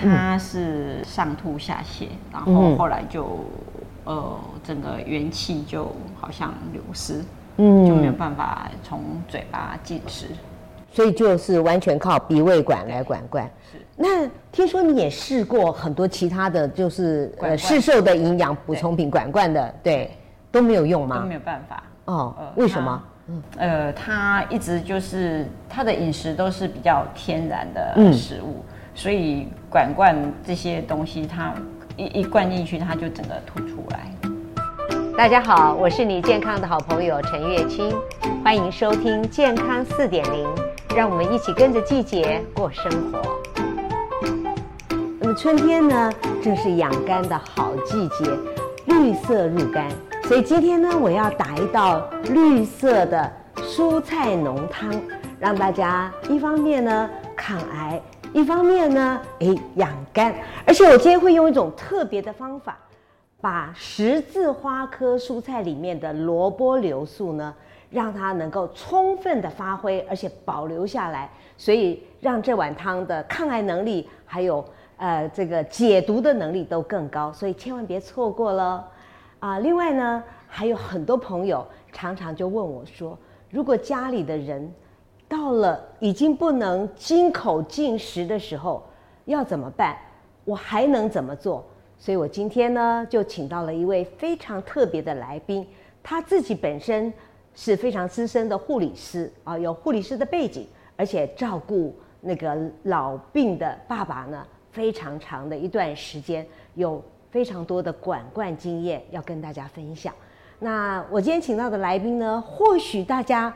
他是上吐下泻，然后后来就呃整个元气就好像流失，嗯，就没有办法从嘴巴进食。所以就是完全靠鼻胃管来管灌。是。那听说你也试过很多其他的就是呃市售的营养补充品管灌的，对，都没有用吗？都没有办法。哦，为什么？嗯，呃，他一直就是他的饮食都是比较天然的食物，所以管灌这些东西，它一一灌进去，它就整个吐出来。大家好，我是你健康的好朋友陈月清，欢迎收听健康四点零。让我们一起跟着季节过生活。那么春天呢，正是养肝的好季节，绿色入肝。所以今天呢，我要打一道绿色的蔬菜浓汤，让大家一方面呢抗癌，一方面呢哎养肝。而且我今天会用一种特别的方法，把十字花科蔬菜里面的萝卜硫素呢。让它能够充分的发挥，而且保留下来，所以让这碗汤的抗癌能力，还有呃这个解毒的能力都更高，所以千万别错过了啊、另外呢，还有很多朋友常常就问我说，如果家里的人到了已经不能经口进食的时候，要怎么办？我还能怎么做？所以我今天呢，就请到了一位非常特别的来宾，他自己本身。是非常资深的护理师啊，有护理师的背景，而且照顾那个老病的爸爸呢，非常长的一段时间，有非常多的管灌经验要跟大家分享。那我今天请到的来宾呢，或许大家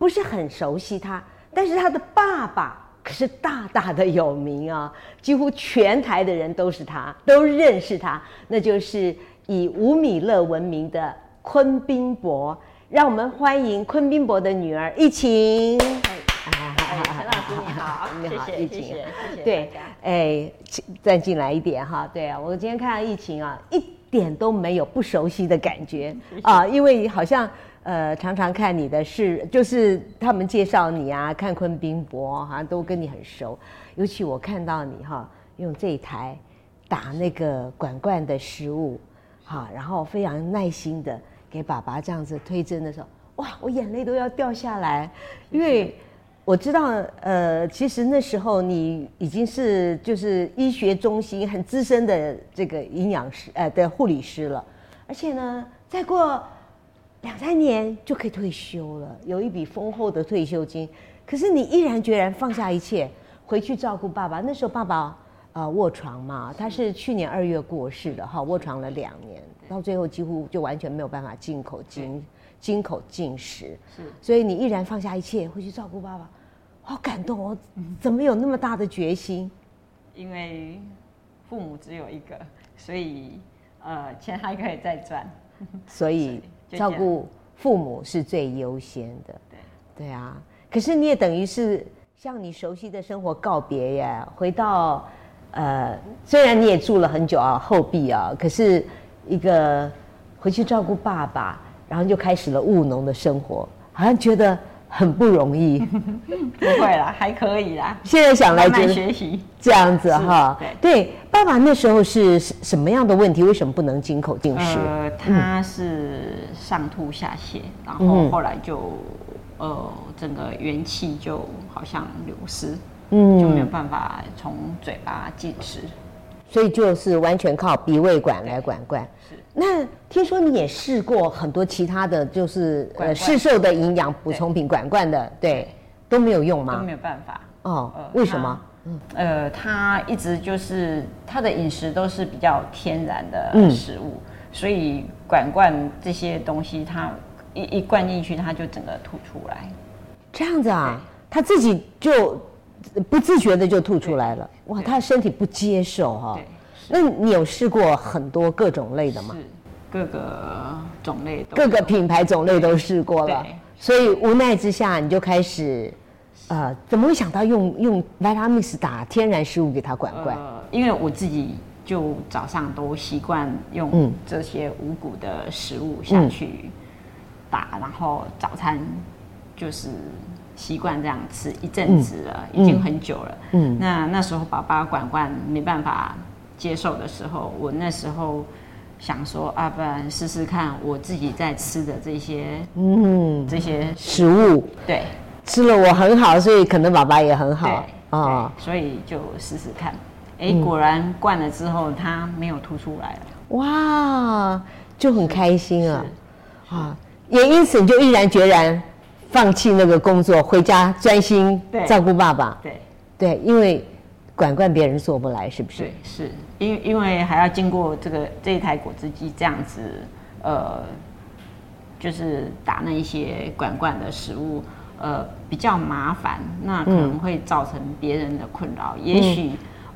不是很熟悉他，但是他的爸爸可是大大的有名啊，几乎全台的人都是他，都认识他，那就是以吴米乐闻名的昆宾伯。让我们欢迎昆宾伯的女儿一晴。哎，陈老师你好，你好，谢谢，谢谢。对，哎，站进来一点哈。对啊，我今天看到疫情啊，一点都没有不熟悉的感觉 啊，因为好像呃，常常看你的是，就是他们介绍你啊，看昆宾博好像都跟你很熟。尤其我看到你哈，用这一台打那个管罐的食物，哈，然后非常耐心的。给爸爸这样子推针的时候，哇，我眼泪都要掉下来，因为我知道，呃，其实那时候你已经是就是医学中心很资深的这个营养师，呃，的护理师了，而且呢，再过两三年就可以退休了，有一笔丰厚的退休金。可是你毅然决然放下一切，回去照顾爸爸。那时候爸爸呃卧床嘛，他是去年二月过世的，哈，卧床了两年。到最后几乎就完全没有办法进口进进口进食，是，所以你毅然放下一切回去照顾爸爸，好感动哦！怎么有那么大的决心？因为父母只有一个，所以呃钱还可以再赚，所以 照顾父母是最优先的。对对啊，可是你也等于是向你熟悉的生活告别耶，回到呃虽然你也住了很久啊后壁啊，可是。一个回去照顾爸爸，然后就开始了务农的生活，好像觉得很不容易。不会啦，还可以啦。现在想来觉得学习这样子哈，对对。爸爸那时候是什么样的问题？为什么不能经口进食？呃，他是上吐下泻，然后后来就呃整个元气就好像流失，嗯，就没有办法从嘴巴进食。所以就是完全靠鼻胃管来管灌。是。那听说你也试过很多其他的就是呃市售的营养补充品管灌的，对，都没有用吗？都没有办法。哦，为什么？嗯，呃，他一直就是他的饮食都是比较天然的食物，所以管灌这些东西，他一一灌进去，他就整个吐出来。这样子啊？他自己就。不自觉的就吐出来了，哇！他的身体不接受哈。那你有试过很多各种类的吗？是，各个种类都。各个品牌种类都试过了，所以无奈之下你就开始，呃，怎么会想到用用 Vitamix 打天然食物给他管灌？呃，因为我自己就早上都习惯用这些五谷的食物下去打，嗯，然后早餐就是。习惯这样吃一阵子了，嗯、已经很久了。嗯，那那时候爸爸管管没办法接受的时候，我那时候想说啊，不然试试看我自己在吃的这些，嗯，这些食物，对，吃了我很好，所以可能爸爸也很好。啊，哦、所以就试试看。哎，果然灌了之后，他没有吐出来了，哇，就很开心啊，啊，也因此你就毅然决然放弃那个工作，回家专心照顾爸爸。对，对，因为管惯别人做不来，是不是？对，是因为因为还要经过这个这一台果汁机这样子，呃，就是打那一些管灌的食物，呃，比较麻烦，那可能会造成别人的困扰，嗯、也许。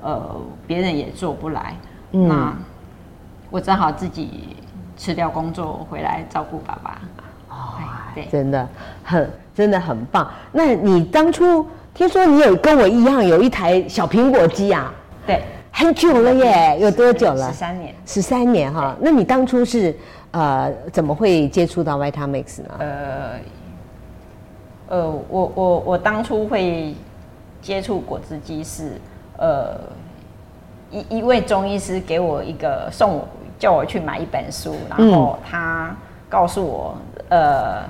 呃，别人也做不来，嗯、那我只好自己辞掉工作回来照顾爸爸。真的很，真的很棒。那你当初听说你有跟我一样有一台小苹果机啊？对，很久了耶，有多久了？十三年。十三年哈，那你当初是呃怎么会接触到 Vitamix 呢？呃，呃，我我我当初会接触果汁机是。呃，一一位中医师给我一个送我，叫我去买一本书，然后他告诉我，呃，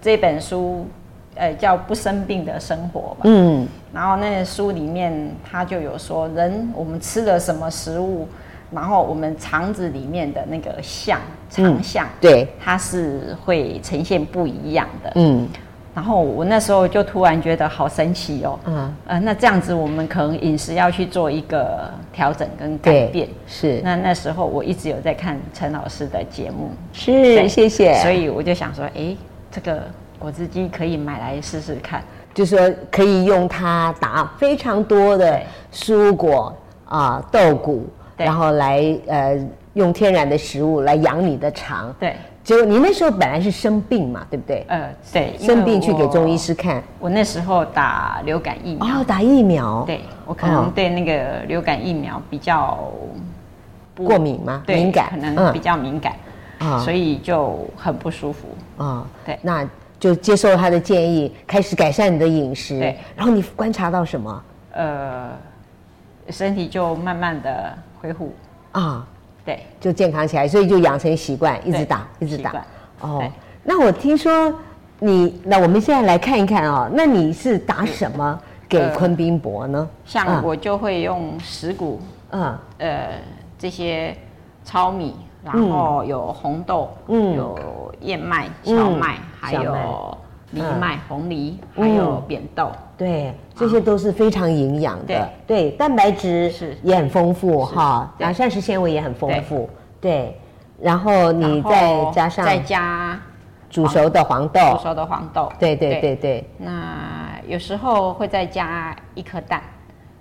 这本书，呃，叫不生病的生活吧。嗯。然后那个书里面他就有说，人我们吃了什么食物，然后我们肠子里面的那个相肠相，对，它是会呈现不一样的。嗯。然后我那时候就突然觉得好神奇哦，嗯，呃，那这样子我们可能饮食要去做一个调整跟改变，是。那那时候我一直有在看陈老师的节目，是，谢谢。所以我就想说，哎，这个果汁机可以买来试试看，就说可以用它打非常多的蔬果啊、呃、豆谷，对然后来呃用天然的食物来养你的肠，对。就你那时候本来是生病嘛，对不对？呃，对，生病去给中医师看。我那时候打流感疫苗。哦，打疫苗。对，我可能对那个流感疫苗比较过敏吗？对，敏感，可能比较敏感，所以就很不舒服。啊，对，那就接受他的建议，开始改善你的饮食。对，然后你观察到什么？呃，身体就慢慢的恢复。啊。对，就健康起来，所以就养成习惯，一直打，一直打。哦，那我听说你，那我们现在来看一看哦，那你是打什么给昆宾博呢？像我就会用石谷，嗯，呃，这些糙米，然后有红豆，嗯，有燕麦、荞麦，还有藜麦、红藜，还有扁豆。对，这些都是非常营养的。对，蛋白质是。也很丰富哈，然后膳食纤维也很丰富。对，然后你再加上再加煮熟的黄豆，煮熟的黄豆。对对。对对。那有时候会再加一颗蛋。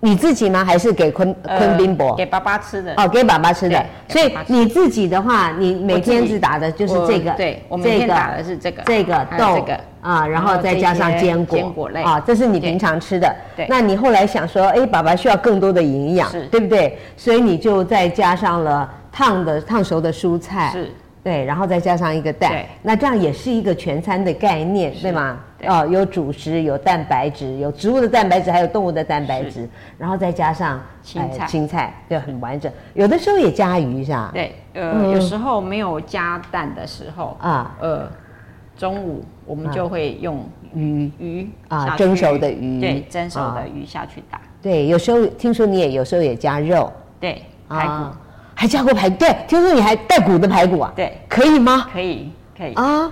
你自己吗？还是给昆昆滨伯？给爸爸吃的。哦，给爸爸吃的。所以你自己的话，你每天只打的就是这个。对，我每天打的是这个。这个豆。这个。啊，然后再加上坚果。坚果类。啊，这是你平常吃的。对。那你后来想说，哎，爸爸需要更多的营养，对不对？所以你就再加上了烫的烫熟的蔬菜。是。对，然后再加上一个蛋。那这样也是一个全餐的概念，对吗？哦，有主食，有蛋白质，有植物的蛋白质，还有动物的蛋白质，然后再加上青菜，青菜就很完整。有的时候也加鱼，是吧？对，呃，嗯、有时候没有加蛋的时候啊，呃，中午我们就会用鱼鱼啊，蒸熟的鱼，对，蒸熟的鱼下去打。啊、对，有时候听说你也有时候也加肉，对，排骨、啊、还加过排骨，对，听说你还带骨的排骨啊？对，可以吗？可以，可以啊，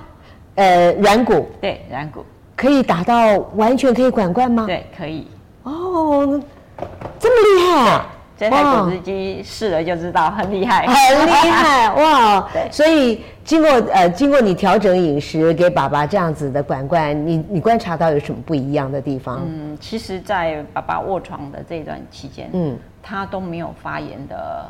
呃，软骨，对，软骨。可以打到完全可以管灌吗？对，可以。哦，这么厉害啊！这台果汁机试了就知道，很厉害，很厉害哇！对，所以经过呃经过你调整饮食，给爸爸这样子的管管，你你观察到有什么不一样的地方？嗯，其实，在爸爸卧床的这段期间，嗯，他都没有发炎的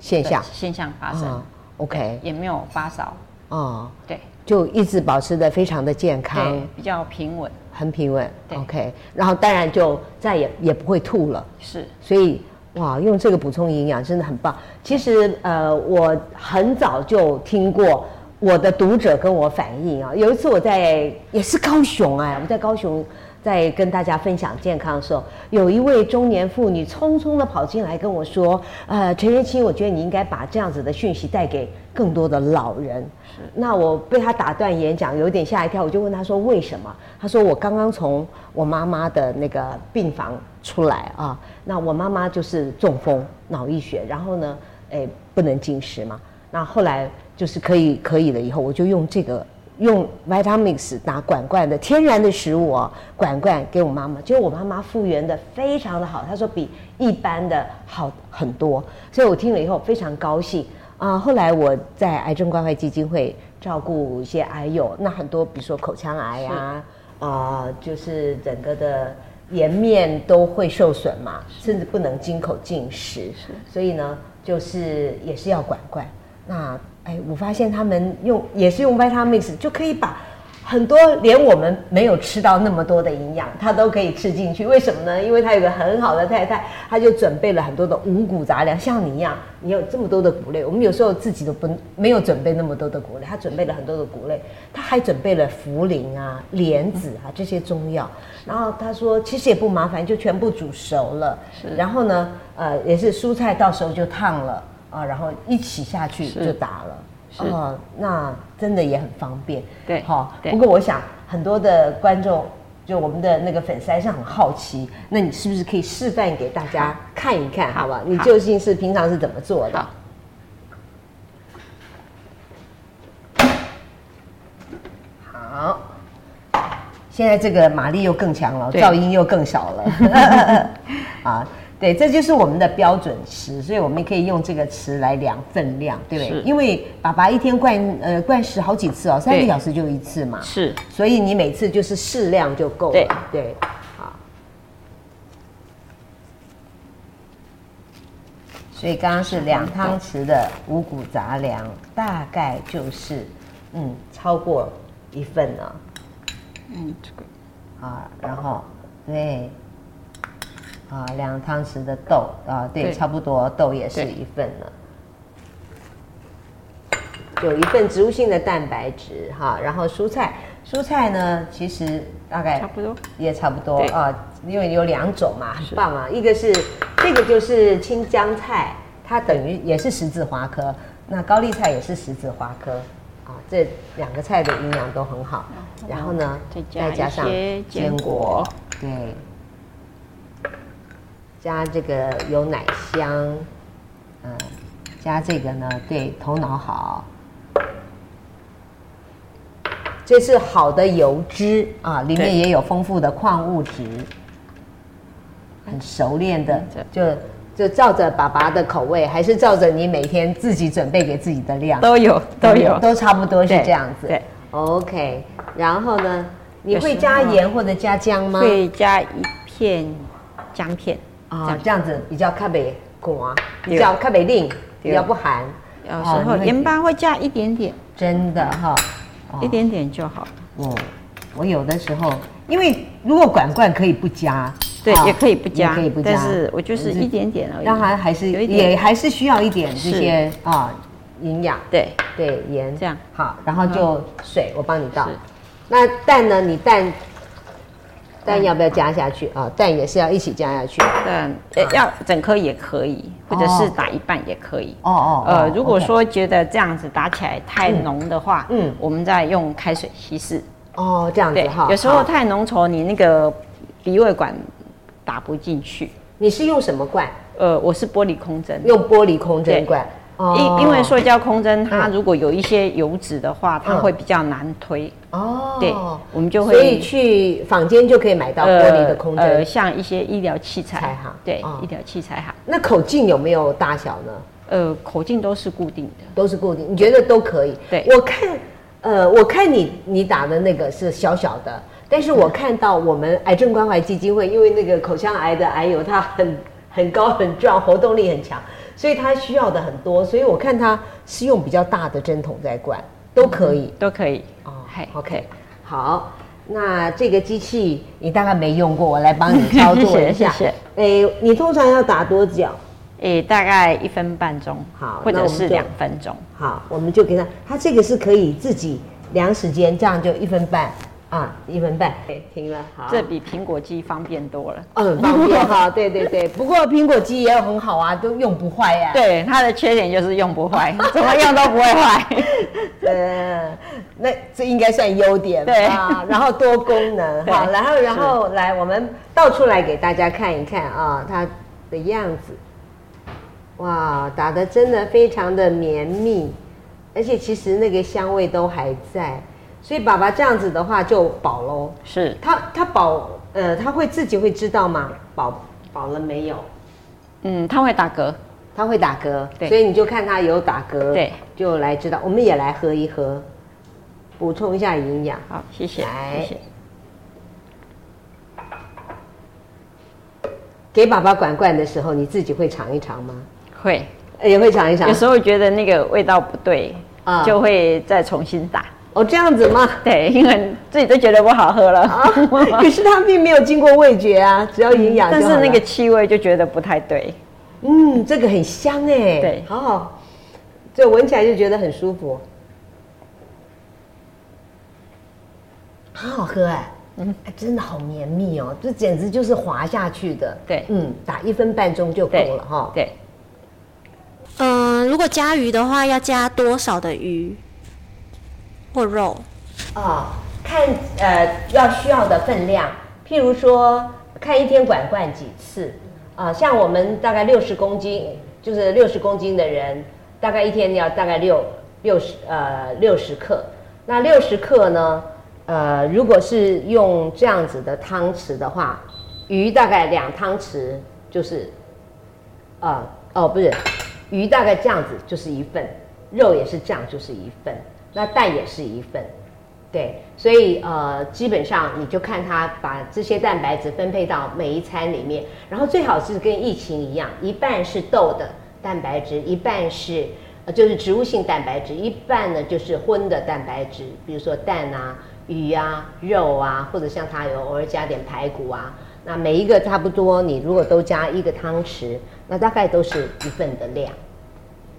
现象现象发生。OK，也没有发烧。哦，对。就一直保持的非常的健康，比较平稳，很平稳。OK，然后当然就再也也不会吐了。是，所以哇，用这个补充营养真的很棒。其实呃，我很早就听过我的读者跟我反映啊，有一次我在也是高雄哎，我在高雄在跟大家分享健康的时候，有一位中年妇女匆匆的跑进来跟我说：“呃，陈月清，我觉得你应该把这样子的讯息带给更多的老人。”，那我被他打断演讲，有点吓一跳，我就问他说：“为什么？”他说：“我刚刚从我妈妈的那个病房出来啊，那我妈妈就是中风脑溢血，然后呢，哎，不能进食嘛，那后来。”就是可以可以了以后，我就用这个用 Vitamix 拿管罐的天然的食物哦，管罐给我妈妈，结果我妈妈复原的非常的好，她说比一般的好很多，所以我听了以后非常高兴啊。后来我在癌症关怀基金会照顾一些癌友，那很多比如说口腔癌啊，啊，就是整个的颜面都会受损嘛，甚至不能经口进食，所以呢，就是也是要管罐。那哎，我发现他们用也是用 Vitamix 就可以把很多连我们没有吃到那么多的营养，他都可以吃进去。为什么呢？因为他有个很好的太太，他就准备了很多的五谷杂粮，像你一样，你有这么多的谷类。我们有时候自己都不没有准备那么多的谷类，他准备了很多的谷类，他还准备了茯苓啊、莲子啊这些中药。然后他说，其实也不麻烦，就全部煮熟了。是。然后呢，呃，也是蔬菜到时候就烫了。啊，然后一起下去就打了，哦，那真的也很方便，对，好、哦。不过我想很多的观众，就我们的那个粉丝还是很好奇，那你是不是可以示范给大家看一看，好吧？你究竟是平常是怎么做的？好，现在这个马力又更强了，噪音又更小了 啊。对，这就是我们的标准匙，所以我们可以用这个匙来量分量，对不对？是。因为爸爸一天灌呃灌食好几次哦，三个小时就一次嘛。是。所以你每次就是适量就够了。对。对。好。所以刚刚是两汤匙的五谷杂粮，大概就是嗯超过一份了。嗯，这个。啊，然后对。啊，两汤匙的豆啊，对，对。差不多豆也是一份了，有一份植物性的蛋白质哈，然后蔬菜，蔬菜呢其实大概差不多。也差不多啊，因为有两种嘛，很棒啊，一个是这个就是青江菜，它等于也是十字花科，那高丽菜也是十字花科啊，这两个菜的营养都很好，然后呢再加上坚果，对。加这个有奶香，嗯，加这个呢，对头脑好。这是好的油脂啊，里面也有丰富的矿物质，很熟练的，就就照着爸爸的口味，还是照着你每天自己准备给自己的量，都有都有，都差不多是这样子。对，对，OK。然后呢，你会加盐或者加姜吗？会加一片姜片。啊，这样子比较特别寡，比较特别令，比较不寒。有时候盐巴会加一点点，真的哈，一点点就好。我我有的时候，因为如果管罐可以不加，对，也可以不加，可以不加，但是我就是一点点而已。让它还是也还是需要一点这些啊营养。对对，盐这样好，然后就水我帮你倒。那蛋呢？你蛋。蛋要不要加下去啊？蛋也是要一起加下去。蛋要整颗也可以，或者是打一半也可以。哦哦。呃，如果说觉得这样子打起来太浓的话，嗯，我们再用开水稀释。哦，这样子哈。有时候太浓稠，你那个鼻胃管打不进去。你是用什么罐？呃，我是玻璃空针。用玻璃空针罐。因因为塑胶空针它如果有一些油脂的话，它会比较难推。哦，对，我们就会。所以去坊间就可以买到玻璃的空针，呃，像一些医疗器材哈，对，医疗器材哈。那口径有没有大小呢？呃，口径都是固定的，都是固定。你觉得都可以？对，我看，呃，我看你你打的那个是小小的，但是我看到我们癌症关怀基金会，因为那个口腔癌的癌友他很很高很壮，活动力很强。所以它需要的很多，所以我看它是用比较大的针筒在灌，都可以，都可以哦。嘿，OK，好，那这个机器你大概没用过，我来帮你操作一下。谢谢。哎，你通常要打多久？诶，大概一分半钟，好，或者是两分钟。好，我们就给他，他这个是可以自己量时间，这样就一分半。啊，一分半，对，停了。好，这比苹果机方便多了。嗯，方便哈，对对对。不过苹果机也很好啊，都用不坏呀、啊。对，它的缺点就是用不坏，怎么用都不会坏。嗯，那这应该算优点。对啊，然后多功能。好，然后然后来，我们倒出来给大家看一看啊，它的样子。哇，打的真的非常的绵密，而且其实那个香味都还在。所以爸爸这样子的话就饱喽，是他他饱，呃，他会自己会知道吗？饱饱了没有？嗯，他会打嗝，他会打嗝，对，所以你就看他有打嗝，对，就来知道。我们也来喝一喝，补充一下营养。好，谢谢，来谢谢。给爸爸管灌的时候，你自己会尝一尝吗？会，也会尝一尝。有时候觉得那个味道不对，啊，就会再重新打。哦，这样子吗？对，因为自己都觉得不好喝了。啊、可是它并没有经过味觉啊，只要营养、嗯。但是那个气味就觉得不太对。嗯，这个很香哎。对，好好，就闻起来就觉得很舒服，好好喝哎。嗯，真的好绵密哦，这简直就是滑下去的。对，嗯，打一分半钟就够了哈。对。嗯、呃，如果加鱼的话，要加多少的鱼？或肉，啊、看呃要需要的分量，譬如说看一天管灌几次，啊、像我们大概六十公斤，就是六十公斤的人，大概一天要大概六六十呃六十克，那六十克呢，呃，如果是用这样子的汤匙的话，鱼大概两汤匙就是，呃、哦不是，鱼大概这样子就是一份，肉也是这样就是一份。那蛋也是一份，对，所以呃，基本上你就看他把这些蛋白质分配到每一餐里面，然后最好是跟疫情一样，一半是豆的蛋白质，一半是呃就是植物性蛋白质，一半呢就是荤的蛋白质，比如说蛋啊、鱼啊、肉啊，或者像它有偶尔加点排骨啊，那每一个差不多，你如果都加一个汤匙，那大概都是一份的量。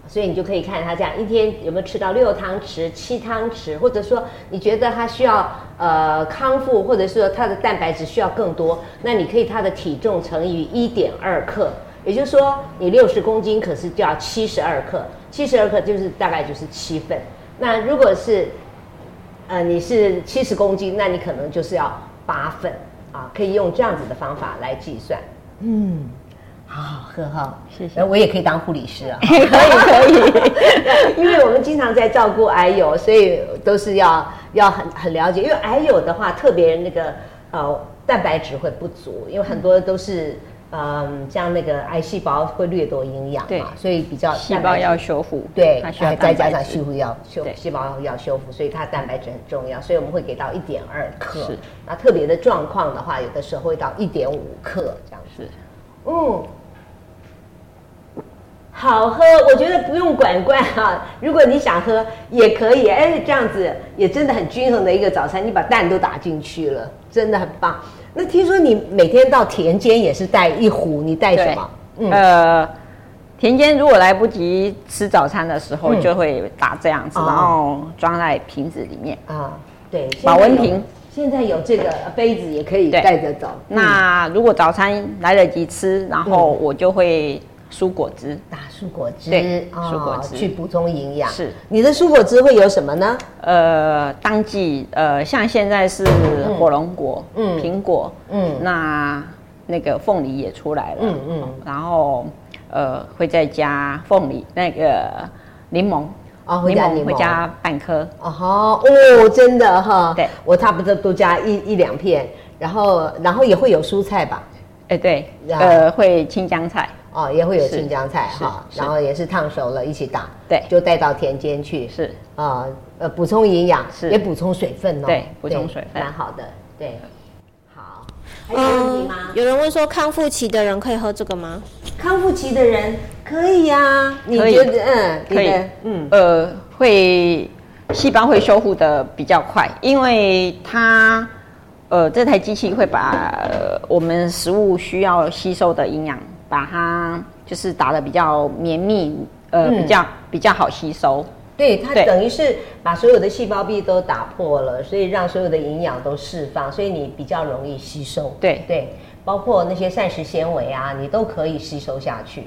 所以你就可以看他这样一天有没有吃到六汤匙、七汤匙，或者说你觉得他需要呃康复，或者是说他的蛋白质需要更多，那你可以他的体重乘以一点二克，也就是说你六十公斤可是就要七十二克，七十二克就是大概就是七份。那如果是呃你是七十公斤，那你可能就是要八份啊，可以用这样子的方法来计算。嗯。好好喝哈，谢谢。我也可以当护理师啊，可 以可以。因为我们经常在照顾癌友，所以都是要要很很了解。因为癌友的话，特别那个呃蛋白质会不足，因为很多都是嗯、呃、像那个癌细胞会掠夺营养嘛，所以比较细胞要修复，对，再加上修复要修细胞要修复，所以它蛋白质很重要。所以我们会给到一点二克，是那特别的状况的话，有的时候会到一点五克这样子。嗯。好喝，我觉得不用管罐哈。如果你想喝也可以，哎，这样子也真的很均衡的一个早餐。你把蛋都打进去了，真的很棒。那听说你每天到田间也是带一壶，你带什么？嗯、呃，田间如果来不及吃早餐的时候，就会打这样子，嗯、然后装在瓶子里面啊。对，保温瓶。现在有这个杯子也可以带着走。那如果早餐来得及吃，然后我就会。蔬果汁。打蔬果汁，对，蔬果汁。去补充营养。是，你的蔬果汁会有什么呢？呃，当季，呃，像现在是火龙果，嗯，苹果，嗯，那那个凤梨也出来了，嗯嗯，然后呃，会再加凤梨，那个柠檬，哦，会加柠檬，会加半颗，哦哦，真的哈，对，我差不多都加一一两片，然后然后也会有蔬菜吧？哎，对，呃，会青江菜。哦，也会有青江菜哈，然后也是烫熟了一起打，对，就带到田间去，是啊，呃，补充营养，是也补充水分哦，对，补充水分，蛮好的，对，好，还有问题吗？有人问说，康复期的人可以喝这个吗？康复期的人可以呀，你觉得？嗯，可以，嗯，呃，会细胞会修复的比较快，因为它。呃，这台机器会把我们食物需要吸收的营养把它就是打的比较绵密，呃，嗯、比较比较好吸收。对，它等于是把所有的细胞壁都打破了，所以让所有的营养都释放，所以你比较容易吸收。对对，包括那些膳食纤维啊，你都可以吸收下去。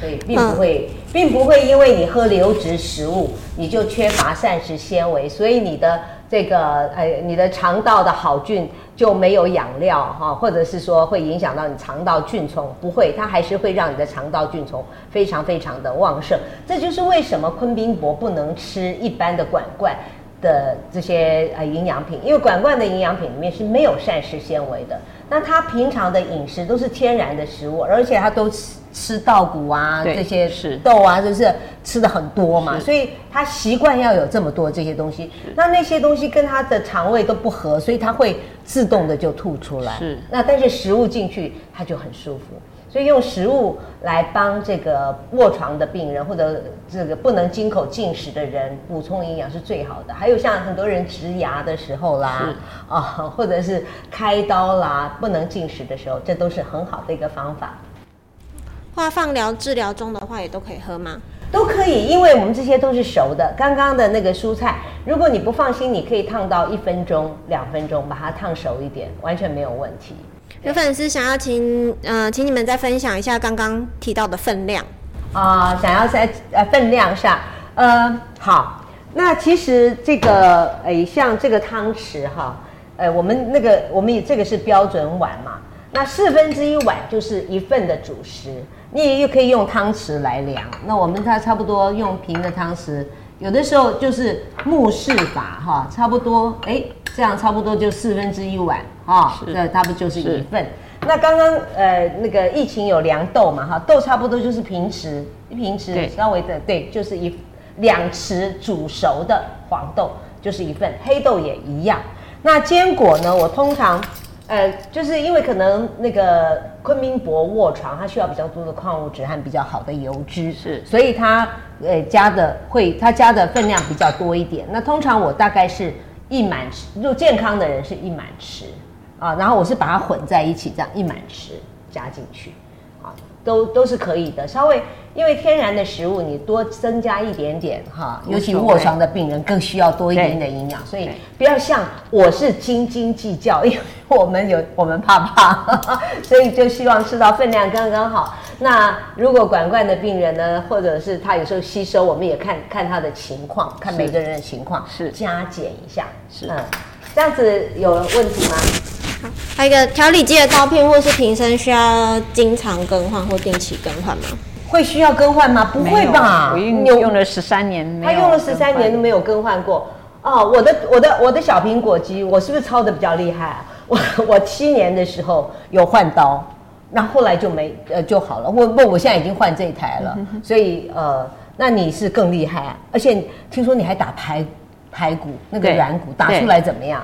所以并不会，嗯、并不会因为你喝流质食物，你就缺乏膳食纤维，所以你的这个呃，你的肠道的好菌就没有养料哈，或者是说会影响到你肠道菌虫，不会，它还是会让你的肠道菌虫非常非常的旺盛。这就是为什么昆宾伯不能吃一般的管罐的这些呃营养品，因为管罐的营养品里面是没有膳食纤维的。那它平常的饮食都是天然的食物，而且它都吃吃稻谷啊，这些是豆啊，就是吃的很多嘛，所以他习惯要有这么多这些东西。那那些东西跟他的肠胃都不合，所以他会自动的就吐出来。是，那但是食物进去他就很舒服。所以用食物来帮这个卧床的病人或者这个不能经口进食的人补充营养是最好的。还有像很多人植牙的时候啦，啊，或者是开刀啦，不能进食的时候，这都是很好的一个方法。化放疗治疗中的话，也都可以喝吗？都可以，因为我们这些都是熟的。刚刚的那个蔬菜，如果你不放心，你可以烫到一分钟、两分钟，把它烫熟一点，完全没有问题。有粉丝想要请，呃，请你们再分享一下刚刚提到的分量啊、呃，想要在呃分量上，呃，好，那其实这个，哎、呃，像这个汤匙哈，呃，我们那个我们也这个是标准碗嘛，那四分之一碗就是一份的主食，你也又可以用汤匙来量，那我们它差不多用平的汤匙，有的时候就是目视法哈，差不多，哎，这样差不多就四分之一碗。啊，那、哦、它不就是一份？那刚刚呃那个疫情有量豆嘛哈，豆差不多就是平匙，一平匙稍微的对，就是一两匙煮熟的黄豆就是一份，黑豆也一样。那坚果呢，我通常呃就是因为可能那个昆明博卧床，它需要比较多的矿物质和比较好的油脂，是，所以它呃加的会它加的分量比较多一点。那通常我大概是一满匙，就健康的人是一满匙。啊，然后我是把它混在一起，这样一满匙加进去，啊，都都是可以的。稍微因为天然的食物，你多增加一点点哈，尤其卧床的病人更需要多一点点营养，所以不要像我是斤斤计较，因为我们有 我们怕怕，所以就希望吃到分量刚刚好。那如果管灌的病人呢，或者是他有时候吸收，我们也看看他的情况，看每个人的情况，是加减一下，是嗯，这样子有问题吗？还有一个调理机的刀片或是瓶身，需要经常更换或定期更换吗？会需要更换吗？不会吧，我用用了十三年，他用了十三年都没有更换过。哦，我的我的我的小苹果机，我是不是操的比较厉害啊？我我七年的时候有换刀，那后来就没呃就好了。我不，我现在已经换这一台了，所以呃，那你是更厉害啊！而且听说你还打排排骨那个软骨，打出来怎么样？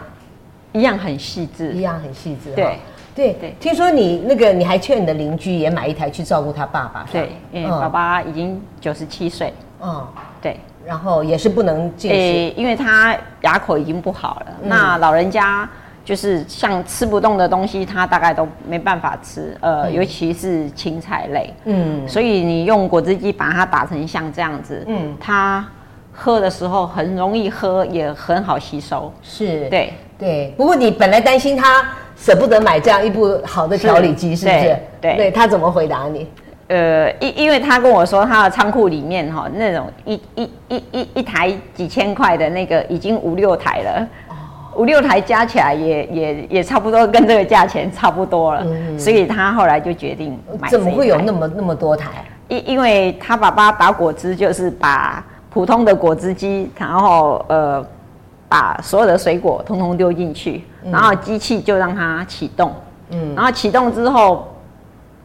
一样很细致，一样很细致。对，对对。听说你那个，你还劝你的邻居也买一台去照顾他爸爸。对，因为爸爸已经九十七岁。嗯，对。然后也是不能进食，因为他牙口已经不好了。那老人家就是像吃不动的东西，他大概都没办法吃。呃，尤其是青菜类。嗯。所以你用果汁机把它打成像这样子，嗯，他喝的时候很容易喝，也很好吸收。是。对。对，不过你本来担心他舍不得买这样一部好的调理机，是不是？对，对，对，他怎么回答你？呃，因因为他跟我说，他的仓库里面哈，那种一一一一一台几千块的那个已经五六台了，哦、五六台加起来也也也差不多跟这个价钱差不多了，嗯、所以他后来就决定买。怎么会有那么那么多台？因因为他爸爸打果汁就是把普通的果汁机，然后呃。把所有的水果通通丢进去，然后机器就让它启动，嗯，然后启动之后，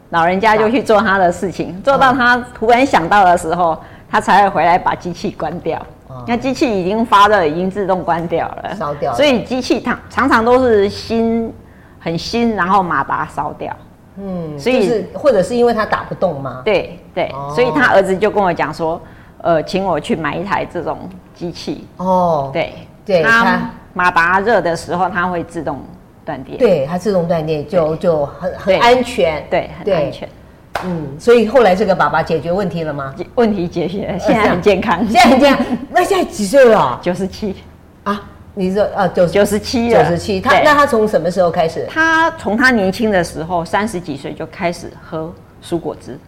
老人家就去做他的事情，做到他突然想到的时候，他才会回来把机器关掉。那机器已经发热，已经自动关掉了，烧掉了。所以机器常常常都是新，很新，然后马达烧掉。嗯，所以、就是、或者是因为他打不动吗？对对，所以他儿子就跟我讲说，呃，请我去买一台这种机器。哦，对。对，它马达热的时候，它会自动断电。对，它自动断电就就很很安全。对，很安全。嗯，所以后来这个爸爸解决问题了吗？问题解决了，现在很健康。现在很健康。那现在几岁了？九十七。啊，你说啊，九九十七九十七。他那他从什么时候开始？他从他年轻的时候，三十几岁就开始喝蔬果汁。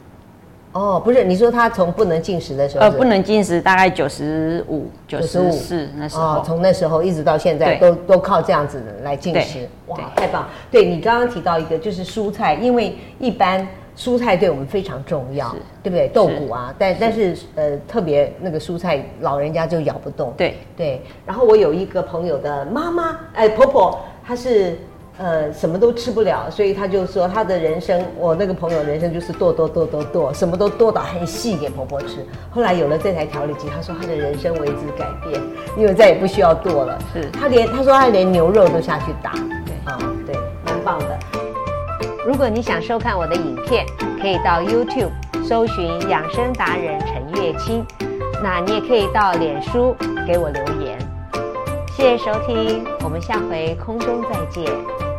哦，不是，你说他从不能进食的时候，呃，不能进食，大概九十五、九十四那时候，哦，从那时候一直到现在，都都靠这样子来进食，哇，太棒！对，你刚刚提到一个就是蔬菜，因为一般蔬菜对我们非常重要，对不对？豆谷啊，但但是呃，特别那个蔬菜老人家就咬不动，对。对。然后我有一个朋友的妈妈，哎，婆婆，她是。呃，什么都吃不了，所以他就说他的人生，我那个朋友人生就是剁剁剁剁剁，什么都剁到很细给婆婆吃。后来有了这台调理机，他说他的人生为之改变，因为再也不需要剁了。是他连他说他连牛肉都下去打，对啊，对，蛮棒的。如果你想收看我的影片，可以到 YouTube 搜寻养生达人陈月清，那你也可以到脸书给我留言。谢谢收听，我们下回空中再见。